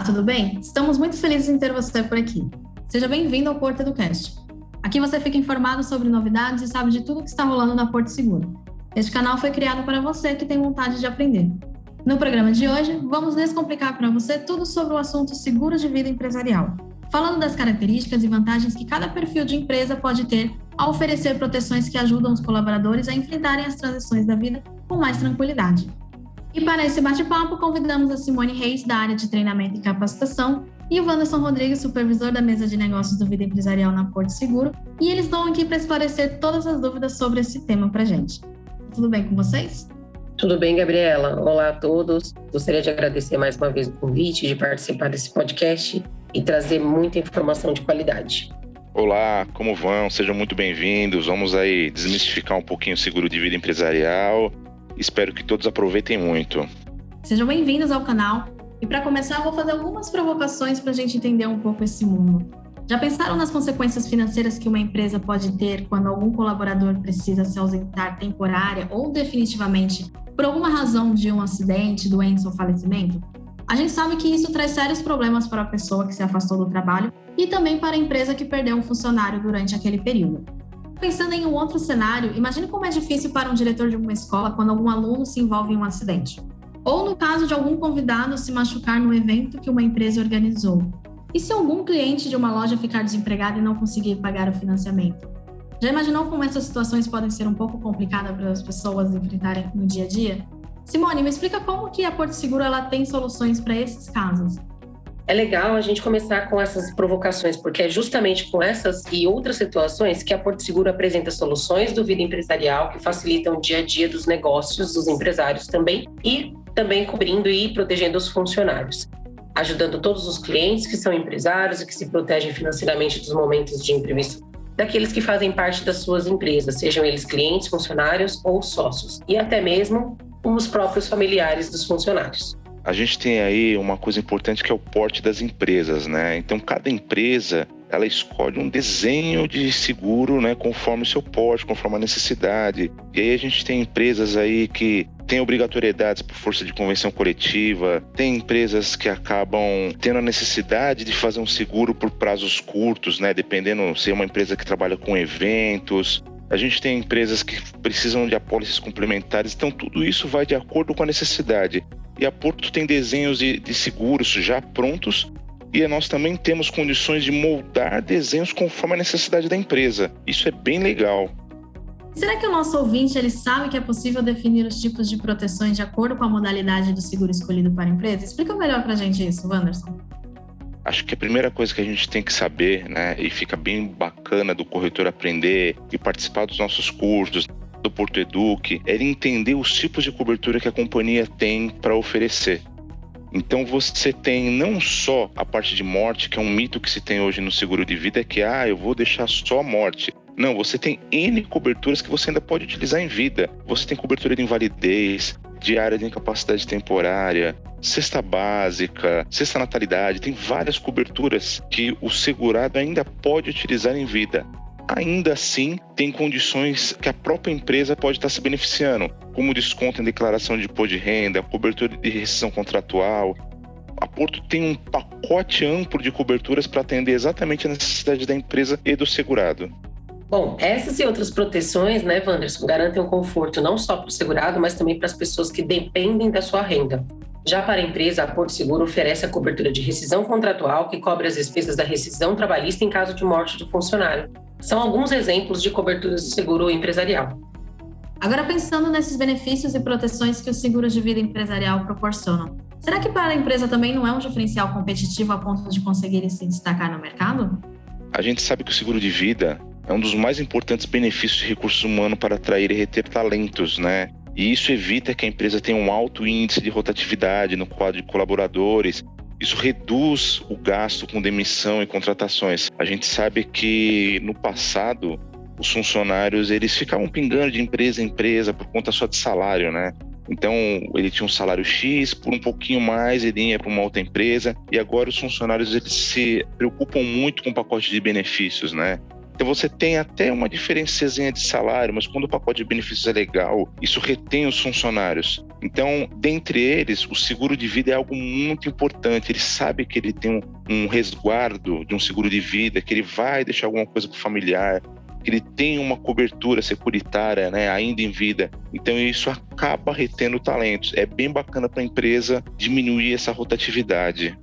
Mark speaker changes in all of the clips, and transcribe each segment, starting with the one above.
Speaker 1: Olá, tudo bem? Estamos muito felizes em ter você por aqui. Seja bem-vindo ao Porto Educast. Aqui você fica informado sobre novidades e sabe de tudo que está rolando na Porto Seguro. Este canal foi criado para você que tem vontade de aprender. No programa de hoje, vamos descomplicar para você tudo sobre o assunto seguro de vida empresarial, falando das características e vantagens que cada perfil de empresa pode ter ao oferecer proteções que ajudam os colaboradores a enfrentarem as transições da vida com mais tranquilidade. E para esse bate-papo, convidamos a Simone Reis, da área de treinamento e capacitação, e o Wanderson Rodrigues, supervisor da mesa de negócios do Vida Empresarial na Porto Seguro, e eles estão aqui para esclarecer todas as dúvidas sobre esse tema para gente. Tudo bem com vocês?
Speaker 2: Tudo bem, Gabriela. Olá a todos. Gostaria de agradecer mais uma vez o convite de participar desse podcast e trazer muita informação de qualidade.
Speaker 3: Olá, como vão? Sejam muito bem-vindos. Vamos aí desmistificar um pouquinho o seguro de vida empresarial Espero que todos aproveitem muito.
Speaker 1: Sejam bem-vindos ao canal. E para começar, eu vou fazer algumas provocações para a gente entender um pouco esse mundo. Já pensaram nas consequências financeiras que uma empresa pode ter quando algum colaborador precisa se ausentar temporária ou definitivamente por alguma razão de um acidente, doença ou falecimento? A gente sabe que isso traz sérios problemas para a pessoa que se afastou do trabalho e também para a empresa que perdeu um funcionário durante aquele período. Pensando em um outro cenário, imagine como é difícil para um diretor de uma escola quando algum aluno se envolve em um acidente. Ou no caso de algum convidado se machucar no evento que uma empresa organizou. E se algum cliente de uma loja ficar desempregado e não conseguir pagar o financiamento? Já imaginou como essas situações podem ser um pouco complicadas para as pessoas enfrentarem no dia a dia? Simone, me explica como que a Porto Seguro ela tem soluções para esses casos
Speaker 2: é legal a gente começar com essas provocações, porque é justamente com essas e outras situações que a Porto Seguro apresenta soluções do vida empresarial que facilitam o dia a dia dos negócios, dos empresários também, e também cobrindo e protegendo os funcionários. Ajudando todos os clientes que são empresários e que se protegem financeiramente dos momentos de imprevisto daqueles que fazem parte das suas empresas, sejam eles clientes, funcionários ou sócios, e até mesmo os próprios familiares dos funcionários
Speaker 3: a gente tem aí uma coisa importante que é o porte das empresas, né? Então, cada empresa ela escolhe um desenho de seguro, né, conforme o seu porte, conforme a necessidade. E aí a gente tem empresas aí que têm obrigatoriedades por força de convenção coletiva, tem empresas que acabam tendo a necessidade de fazer um seguro por prazos curtos, né, dependendo se é uma empresa que trabalha com eventos. A gente tem empresas que precisam de apólices complementares, então tudo isso vai de acordo com a necessidade. E a Porto tem desenhos de, de seguros já prontos e nós também temos condições de moldar desenhos conforme a necessidade da empresa. Isso é bem legal.
Speaker 1: Será que o nosso ouvinte ele sabe que é possível definir os tipos de proteções de acordo com a modalidade do seguro escolhido para a empresa? Explica melhor para a gente isso, Wanderson.
Speaker 3: Acho que a primeira coisa que a gente tem que saber, né, e fica bem bacana do corretor aprender e participar dos nossos cursos, do Porto Eduque era entender os tipos de cobertura que a companhia tem para oferecer. Então você tem não só a parte de morte, que é um mito que se tem hoje no seguro de vida, é que ah, eu vou deixar só morte. Não, você tem N coberturas que você ainda pode utilizar em vida. Você tem cobertura de invalidez, de área de incapacidade temporária, cesta básica, cesta natalidade, tem várias coberturas que o segurado ainda pode utilizar em vida ainda assim tem condições que a própria empresa pode estar se beneficiando, como desconto em declaração de imposto de renda, cobertura de rescisão contratual. A Porto tem um pacote amplo de coberturas para atender exatamente a necessidade da empresa e do segurado.
Speaker 2: Bom, essas e outras proteções, né, Wanderson, garantem um conforto não só para o segurado, mas também para as pessoas que dependem da sua renda. Já para a empresa, a Porto Seguro oferece a cobertura de rescisão contratual, que cobre as despesas da rescisão trabalhista em caso de morte do funcionário, são alguns exemplos de coberturas de seguro empresarial.
Speaker 1: Agora, pensando nesses benefícios e proteções que os seguros de vida empresarial proporcionam, será que para a empresa também não é um diferencial competitivo a ponto de conseguir se destacar no mercado?
Speaker 3: A gente sabe que o seguro de vida é um dos mais importantes benefícios de recursos humanos para atrair e reter talentos, né? E isso evita que a empresa tenha um alto índice de rotatividade no quadro de colaboradores isso reduz o gasto com demissão e contratações. A gente sabe que no passado os funcionários eles ficavam pingando de empresa em empresa por conta só de salário, né? Então ele tinha um salário X, por um pouquinho mais ele ia para uma outra empresa e agora os funcionários eles se preocupam muito com o pacote de benefícios, né? Então você tem até uma diferençazinha de salário, mas quando o pacote de benefícios é legal, isso retém os funcionários. Então, dentre eles, o seguro de vida é algo muito importante. Ele sabe que ele tem um, um resguardo de um seguro de vida, que ele vai deixar alguma coisa para o familiar, que ele tem uma cobertura securitária né, ainda em vida. Então, isso acaba retendo talentos. É bem bacana para a empresa diminuir essa rotatividade.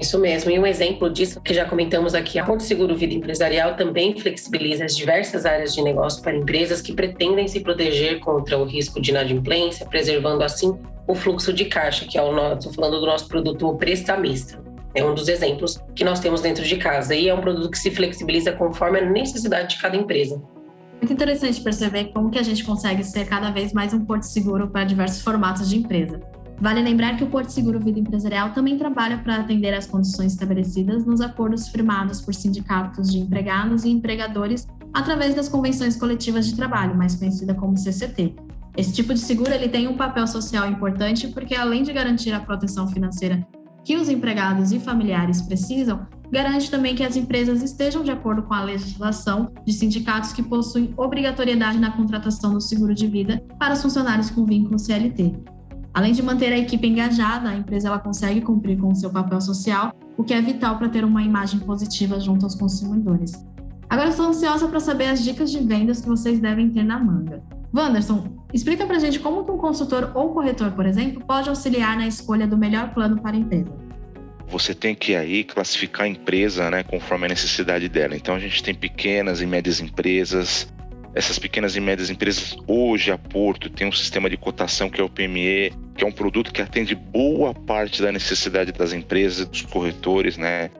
Speaker 2: Isso mesmo, e um exemplo disso que já comentamos aqui, a Porto Seguro Vida Empresarial também flexibiliza as diversas áreas de negócio para empresas que pretendem se proteger contra o risco de inadimplência, preservando assim o fluxo de caixa, que é o nosso, falando do nosso produto prestamista. É um dos exemplos que nós temos dentro de casa e é um produto que se flexibiliza conforme a necessidade de cada empresa.
Speaker 1: Muito interessante perceber como que a gente consegue ser cada vez mais um porto seguro para diversos formatos de empresa. Vale lembrar que o Porto Seguro Vida Empresarial também trabalha para atender às condições estabelecidas nos acordos firmados por sindicatos de empregados e empregadores através das convenções coletivas de trabalho, mais conhecida como CCT. Esse tipo de seguro ele tem um papel social importante porque além de garantir a proteção financeira que os empregados e familiares precisam, garante também que as empresas estejam de acordo com a legislação de sindicatos que possuem obrigatoriedade na contratação do seguro de vida para os funcionários com vínculo CLT. Além de manter a equipe engajada, a empresa ela consegue cumprir com o seu papel social, o que é vital para ter uma imagem positiva junto aos consumidores. Agora estou ansiosa para saber as dicas de vendas que vocês devem ter na manga. Wanderson, explica para a gente como que um consultor ou corretor, por exemplo, pode auxiliar na escolha do melhor plano para a empresa.
Speaker 3: Você tem que aí classificar a empresa, né, conforme a necessidade dela. Então a gente tem pequenas e médias empresas, essas pequenas e médias empresas, hoje a Porto tem um sistema de cotação que é o PME, que é um produto que atende boa parte da necessidade das empresas, dos corretores, né?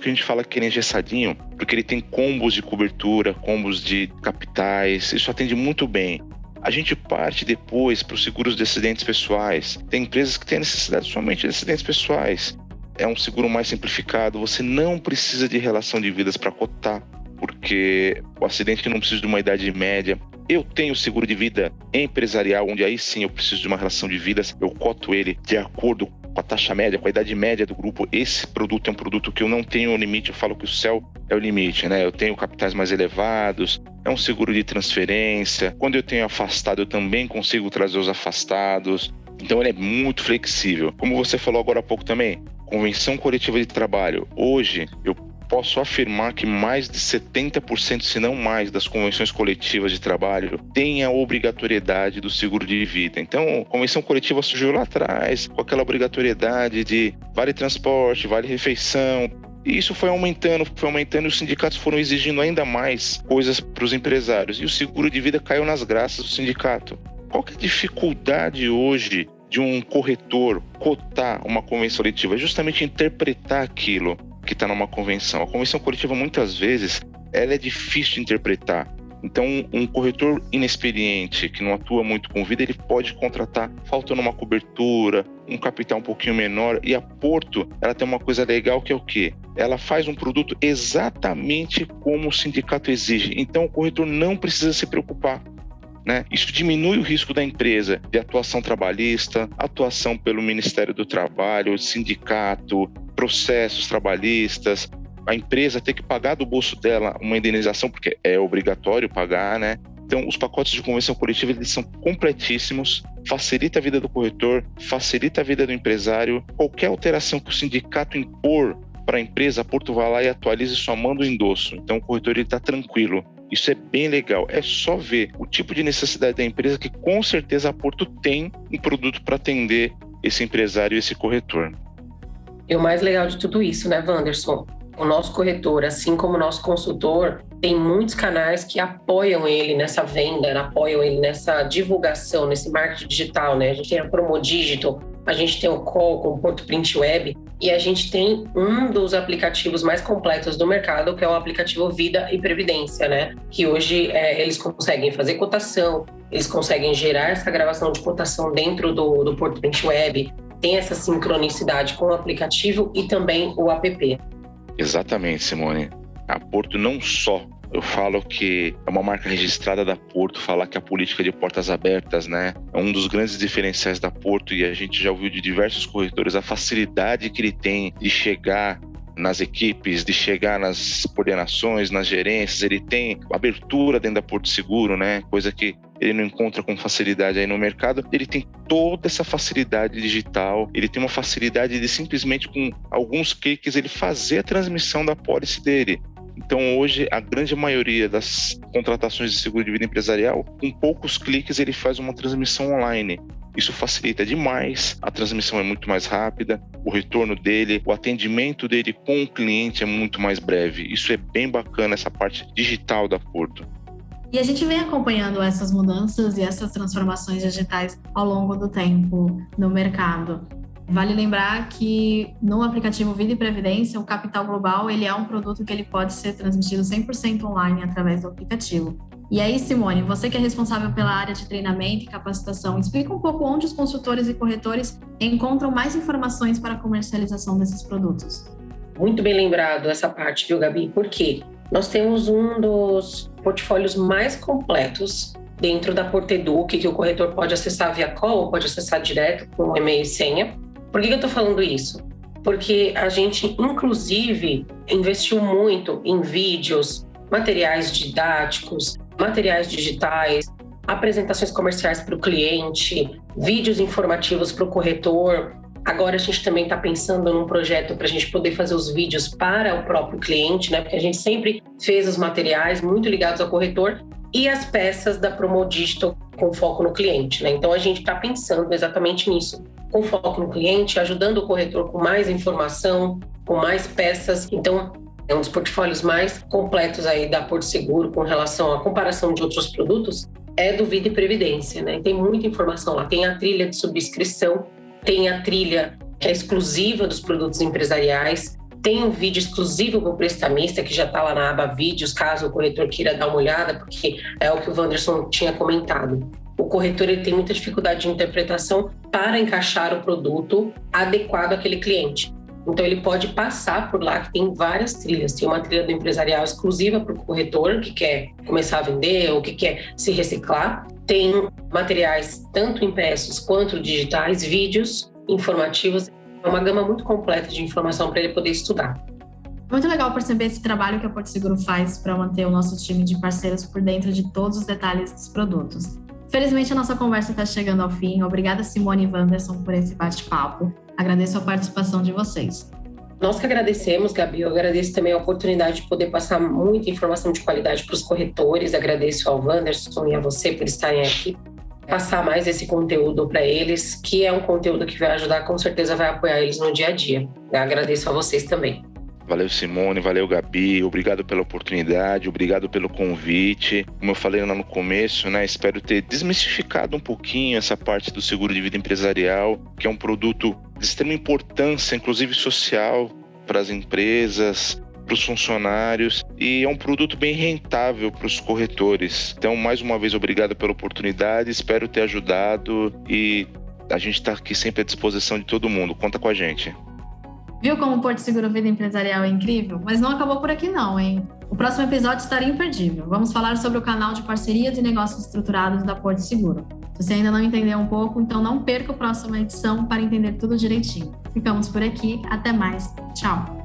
Speaker 3: que a gente fala que ele é engessadinho, porque ele tem combos de cobertura, combos de capitais, isso atende muito bem. A gente parte depois para os seguros de acidentes pessoais. Tem empresas que têm necessidade somente de acidentes pessoais. É um seguro mais simplificado, você não precisa de relação de vidas para cotar porque o acidente não precisa de uma idade média. Eu tenho seguro de vida empresarial, onde aí sim eu preciso de uma relação de vidas, eu coto ele de acordo com a taxa média, com a idade média do grupo. Esse produto é um produto que eu não tenho limite, eu falo que o céu é o limite, né? Eu tenho capitais mais elevados, é um seguro de transferência. Quando eu tenho afastado, eu também consigo trazer os afastados. Então ele é muito flexível. Como você falou agora há pouco também, convenção coletiva de trabalho. Hoje eu posso afirmar que mais de 70%, se não mais, das convenções coletivas de trabalho têm a obrigatoriedade do seguro de vida. Então, a convenção coletiva surgiu lá atrás, com aquela obrigatoriedade de vale transporte, vale refeição, e isso foi aumentando, foi aumentando e os sindicatos foram exigindo ainda mais coisas para os empresários. E o seguro de vida caiu nas graças do sindicato. Qual que é a dificuldade hoje de um corretor cotar uma convenção coletiva? É justamente interpretar aquilo que está numa convenção. A convenção coletiva, muitas vezes, ela é difícil de interpretar. Então, um corretor inexperiente que não atua muito com vida, ele pode contratar faltando uma cobertura, um capital um pouquinho menor. E a Porto, ela tem uma coisa legal que é o quê? Ela faz um produto exatamente como o sindicato exige. Então, o corretor não precisa se preocupar. Né? Isso diminui o risco da empresa de atuação trabalhista, atuação pelo Ministério do Trabalho, sindicato, processos trabalhistas, a empresa ter que pagar do bolso dela uma indenização, porque é obrigatório pagar, né? Então, os pacotes de convenção coletiva eles são completíssimos, facilita a vida do corretor, facilita a vida do empresário. Qualquer alteração que o sindicato impor para a empresa, a Porto vai lá e atualiza só manda o endosso. Então, o corretor está tranquilo. Isso é bem legal. É só ver o tipo de necessidade da empresa que com certeza a Porto tem um produto para atender esse empresário e esse corretor.
Speaker 2: E o mais legal de tudo isso, né, Wanderson? O nosso corretor, assim como o nosso consultor, tem muitos canais que apoiam ele nessa venda, apoiam ele nessa divulgação, nesse marketing digital, né? A gente tem a Promodigital, a gente tem o Call com o Porto Print Web e a gente tem um dos aplicativos mais completos do mercado, que é o aplicativo Vida e Previdência, né? Que hoje é, eles conseguem fazer cotação, eles conseguem gerar essa gravação de cotação dentro do, do Porto Print Web, tem essa sincronicidade com o aplicativo e também o app.
Speaker 3: Exatamente, Simone. A Porto não só eu falo que é uma marca registrada da Porto falar que a política de portas abertas, né, é um dos grandes diferenciais da Porto e a gente já ouviu de diversos corretores a facilidade que ele tem de chegar nas equipes, de chegar nas coordenações, nas gerências, ele tem abertura dentro da Porto Seguro, né? Coisa que ele não encontra com facilidade aí no mercado, ele tem toda essa facilidade digital, ele tem uma facilidade de simplesmente com alguns cliques ele fazer a transmissão da pólice dele. Então, hoje, a grande maioria das contratações de seguro de vida empresarial, com poucos cliques, ele faz uma transmissão online. Isso facilita demais, a transmissão é muito mais rápida, o retorno dele, o atendimento dele com o cliente é muito mais breve. Isso é bem bacana, essa parte digital da Porto.
Speaker 1: E a gente vem acompanhando essas mudanças e essas transformações digitais ao longo do tempo no mercado. Vale lembrar que no aplicativo Vida e Previdência, o Capital Global ele é um produto que ele pode ser transmitido 100% online através do aplicativo. E aí, Simone, você que é responsável pela área de treinamento e capacitação, explica um pouco onde os consultores e corretores encontram mais informações para a comercialização desses produtos.
Speaker 2: Muito bem lembrado essa parte, viu, Gabi? Por quê? Nós temos um dos portfólios mais completos dentro da Porteduc, que o corretor pode acessar via call ou pode acessar direto com e-mail e senha. Por que eu estou falando isso? Porque a gente, inclusive, investiu muito em vídeos, materiais didáticos, materiais digitais, apresentações comerciais para o cliente, vídeos informativos para o corretor. Agora a gente também está pensando num projeto para a gente poder fazer os vídeos para o próprio cliente, né? Porque a gente sempre fez os materiais muito ligados ao corretor e as peças da Promo Digital com foco no cliente, né? Então a gente está pensando exatamente nisso, com foco no cliente, ajudando o corretor com mais informação, com mais peças. Então é um dos portfólios mais completos aí da Porto Seguro com relação à comparação de outros produtos, é do Vida e Previdência, né? Tem muita informação lá. Tem a trilha de subscrição, tem a trilha que é exclusiva dos produtos empresariais, tem um vídeo exclusivo para o prestamista que já está lá na aba vídeos, caso o corretor queira dar uma olhada, porque é o que o Wanderson tinha comentado. O corretor ele tem muita dificuldade de interpretação para encaixar o produto adequado àquele cliente. Então ele pode passar por lá que tem várias trilhas. Tem uma trilha do empresarial exclusiva para o corretor que quer começar a vender ou que quer se reciclar. Tem materiais tanto impressos quanto digitais, vídeos informativos. É uma gama muito completa de informação para ele poder estudar.
Speaker 1: Muito legal perceber esse trabalho que a Porto Seguro faz para manter o nosso time de parceiros por dentro de todos os detalhes dos produtos. Felizmente, a nossa conversa está chegando ao fim. Obrigada, Simone e Wanderson, por esse bate-papo. Agradeço a participação de vocês.
Speaker 2: Nós que agradecemos, Gabi. Eu agradeço também a oportunidade de poder passar muita informação de qualidade para os corretores. Agradeço ao Wanderson e a você por estarem aqui. Passar mais esse conteúdo para eles, que é um conteúdo que vai ajudar, com certeza vai apoiar eles no dia a dia. Eu agradeço a vocês também.
Speaker 3: Valeu, Simone, valeu, Gabi. Obrigado pela oportunidade, obrigado pelo convite. Como eu falei lá no começo, né, espero ter desmistificado um pouquinho essa parte do seguro de vida empresarial, que é um produto de extrema importância, inclusive social, para as empresas, para os funcionários e é um produto bem rentável para os corretores. Então, mais uma vez, obrigado pela oportunidade, espero ter ajudado e a gente está aqui sempre à disposição de todo mundo. Conta com a gente.
Speaker 1: Viu como o Porto Seguro Vida Empresarial é incrível? Mas não acabou por aqui não, hein? O próximo episódio estaria imperdível. Vamos falar sobre o canal de parcerias e negócios estruturados da Porto Seguro. Se você ainda não entendeu um pouco, então não perca a próxima edição para entender tudo direitinho. Ficamos por aqui, até mais. Tchau!